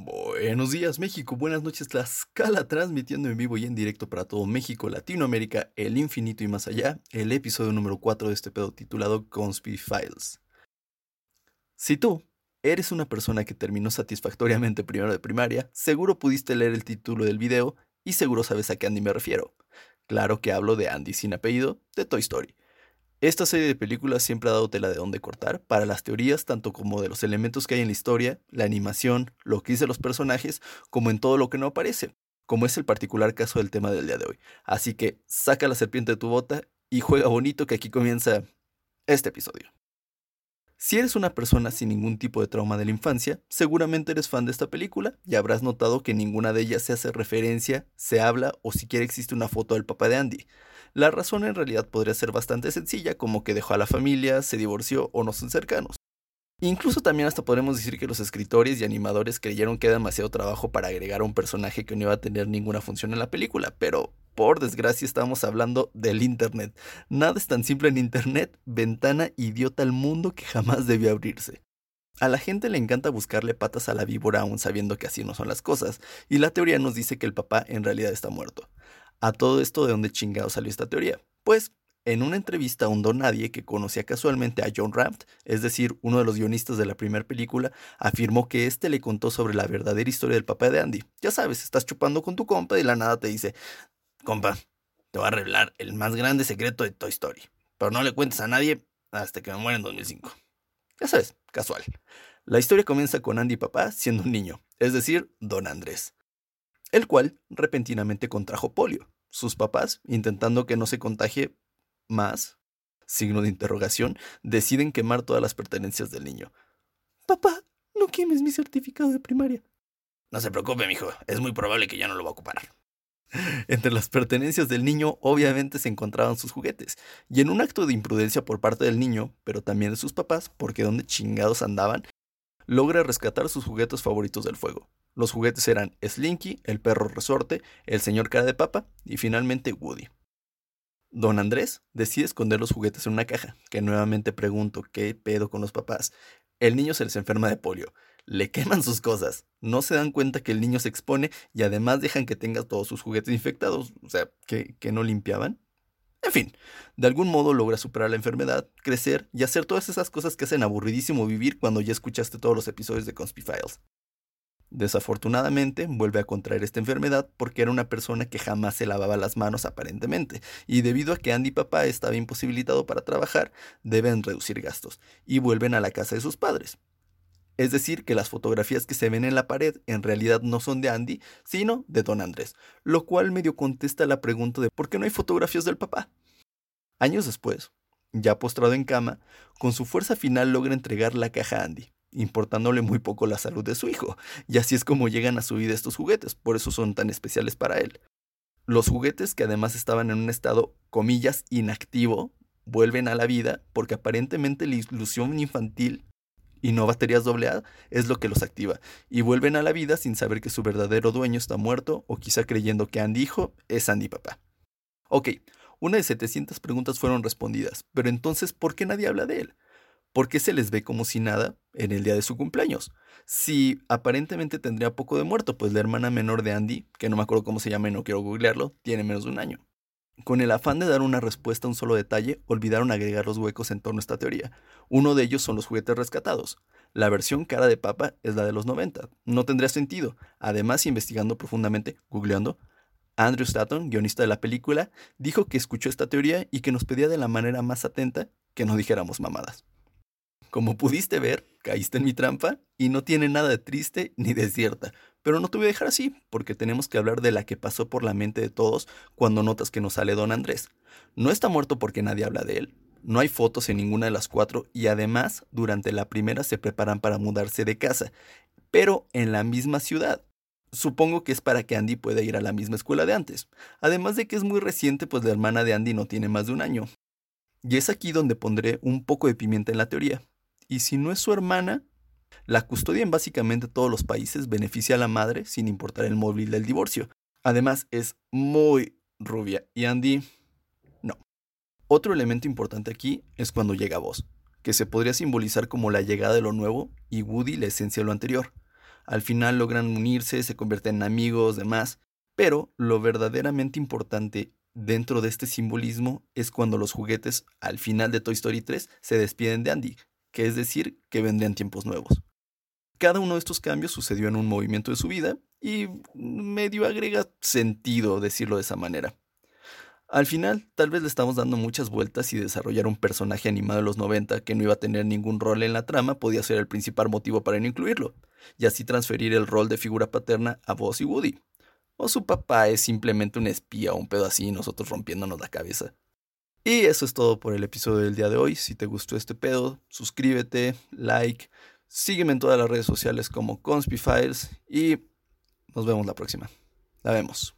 Buenos días México, buenas noches Tlaxcala, transmitiendo en vivo y en directo para todo México, Latinoamérica, el infinito y más allá, el episodio número 4 de este pedo titulado Conspy Files. Si tú eres una persona que terminó satisfactoriamente primero de primaria, seguro pudiste leer el título del video y seguro sabes a qué Andy me refiero. Claro que hablo de Andy sin apellido, de Toy Story. Esta serie de películas siempre ha dado tela de dónde cortar para las teorías tanto como de los elementos que hay en la historia, la animación, lo que dice los personajes, como en todo lo que no aparece, como es el particular caso del tema del día de hoy. Así que saca la serpiente de tu bota y juega bonito que aquí comienza este episodio. Si eres una persona sin ningún tipo de trauma de la infancia, seguramente eres fan de esta película y habrás notado que ninguna de ellas se hace referencia, se habla o siquiera existe una foto del papá de Andy. La razón en realidad podría ser bastante sencilla, como que dejó a la familia, se divorció o no son cercanos. Incluso también hasta podemos decir que los escritores y animadores creyeron que era demasiado trabajo para agregar a un personaje que no iba a tener ninguna función en la película, pero por desgracia estamos hablando del Internet. Nada es tan simple en Internet, ventana idiota al mundo que jamás debió abrirse. A la gente le encanta buscarle patas a la víbora aún sabiendo que así no son las cosas, y la teoría nos dice que el papá en realidad está muerto. A todo esto, ¿de dónde chingado salió esta teoría? Pues, en una entrevista a un don nadie que conocía casualmente a John Raft, es decir, uno de los guionistas de la primera película, afirmó que éste le contó sobre la verdadera historia del papá de Andy. Ya sabes, estás chupando con tu compa y la nada te dice, compa, te voy a revelar el más grande secreto de Toy Story, pero no le cuentes a nadie hasta que me muera en 2005. Ya sabes, casual. La historia comienza con Andy papá siendo un niño, es decir, don Andrés el cual repentinamente contrajo polio. Sus papás, intentando que no se contagie más, signo de interrogación, deciden quemar todas las pertenencias del niño. Papá, no quemes mi certificado de primaria. No se preocupe, mijo, es muy probable que ya no lo va a ocupar. Entre las pertenencias del niño obviamente se encontraban sus juguetes, y en un acto de imprudencia por parte del niño, pero también de sus papás, porque donde chingados andaban, logra rescatar sus juguetes favoritos del fuego. Los juguetes eran Slinky, el perro resorte, el señor cara de papa y finalmente Woody. Don Andrés decide esconder los juguetes en una caja, que nuevamente pregunto qué pedo con los papás. El niño se les enferma de polio, le queman sus cosas, no se dan cuenta que el niño se expone y además dejan que tenga todos sus juguetes infectados, o sea, que, no limpiaban. En fin, de algún modo logra superar la enfermedad, crecer y hacer todas esas cosas que hacen aburridísimo vivir cuando ya escuchaste todos los episodios de Conspy Files. Desafortunadamente, vuelve a contraer esta enfermedad porque era una persona que jamás se lavaba las manos aparentemente, y debido a que Andy papá estaba imposibilitado para trabajar, deben reducir gastos, y vuelven a la casa de sus padres. Es decir, que las fotografías que se ven en la pared en realidad no son de Andy, sino de Don Andrés, lo cual medio contesta la pregunta de por qué no hay fotografías del papá. Años después, ya postrado en cama, con su fuerza final logra entregar la caja a Andy, importándole muy poco la salud de su hijo, y así es como llegan a su vida estos juguetes, por eso son tan especiales para él. Los juguetes, que además estaban en un estado, comillas, inactivo, vuelven a la vida porque aparentemente la ilusión infantil y no baterías AA es lo que los activa, y vuelven a la vida sin saber que su verdadero dueño está muerto o quizá creyendo que Andy hijo es Andy papá. Ok, una de 700 preguntas fueron respondidas, pero entonces, ¿por qué nadie habla de él? ¿Por qué se les ve como si nada en el día de su cumpleaños? Si aparentemente tendría poco de muerto, pues la hermana menor de Andy, que no me acuerdo cómo se llama y no quiero googlearlo, tiene menos de un año. Con el afán de dar una respuesta a un solo detalle, olvidaron agregar los huecos en torno a esta teoría. Uno de ellos son los juguetes rescatados. La versión cara de papa es la de los 90. No tendría sentido. Además, investigando profundamente, googleando, Andrew Stanton, guionista de la película, dijo que escuchó esta teoría y que nos pedía de la manera más atenta que no dijéramos mamadas. Como pudiste ver, caíste en mi trampa y no tiene nada de triste ni de cierta. Pero no te voy a dejar así, porque tenemos que hablar de la que pasó por la mente de todos cuando notas que nos sale don Andrés. No está muerto porque nadie habla de él. No hay fotos en ninguna de las cuatro y además durante la primera se preparan para mudarse de casa, pero en la misma ciudad. Supongo que es para que Andy pueda ir a la misma escuela de antes. Además de que es muy reciente, pues la hermana de Andy no tiene más de un año. Y es aquí donde pondré un poco de pimienta en la teoría y si no es su hermana, la custodia en básicamente todos los países beneficia a la madre sin importar el móvil del divorcio. Además, es muy rubia y Andy no. Otro elemento importante aquí es cuando llega voz, que se podría simbolizar como la llegada de lo nuevo y Woody la esencia de lo anterior. Al final logran unirse, se convierten en amigos, demás. Pero lo verdaderamente importante dentro de este simbolismo es cuando los juguetes al final de Toy Story 3 se despiden de Andy, que es decir, que vendrían tiempos nuevos. Cada uno de estos cambios sucedió en un movimiento de su vida y medio agrega sentido decirlo de esa manera. Al final, tal vez le estamos dando muchas vueltas y desarrollar un personaje animado de los 90 que no iba a tener ningún rol en la trama podía ser el principal motivo para no incluirlo, y así transferir el rol de figura paterna a Buzz y Woody. O su papá es simplemente un espía o un pedo así y nosotros rompiéndonos la cabeza. Y eso es todo por el episodio del día de hoy. Si te gustó este pedo, suscríbete, like, sígueme en todas las redes sociales como Conspifiles y nos vemos la próxima. La vemos.